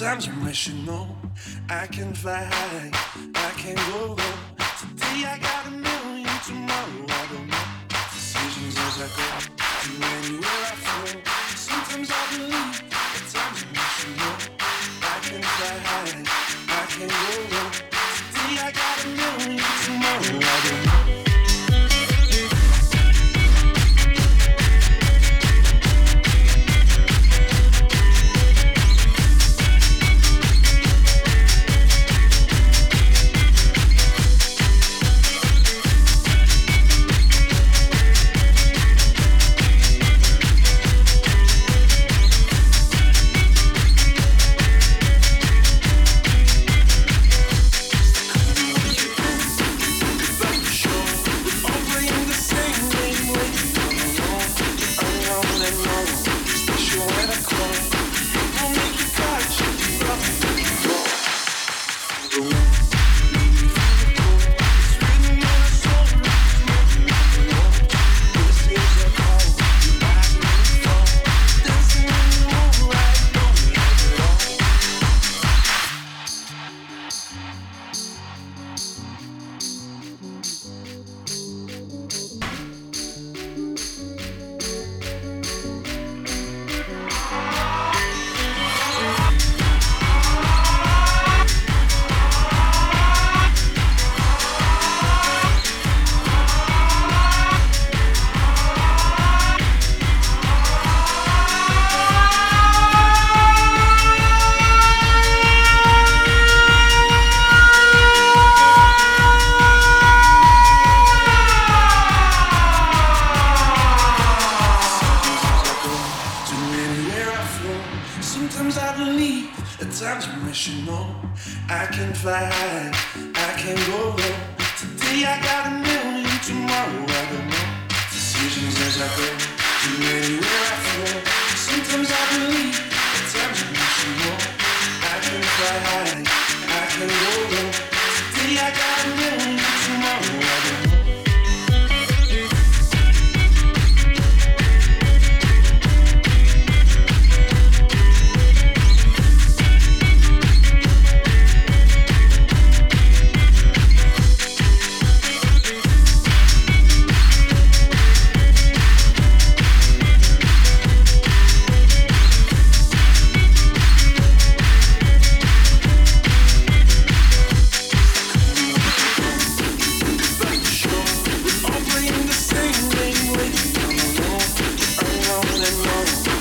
times I wish you know I can fly I can go low. Today I got a million, tomorrow I don't know. Decisions as I go to anywhere I flow. Sometimes I believe, at times I wish you I can fly I can go low. Today I got a million, tomorrow I don't know. Decisions as I go to anywhere I flow. Sometimes I believe, Yes.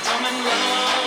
coming love.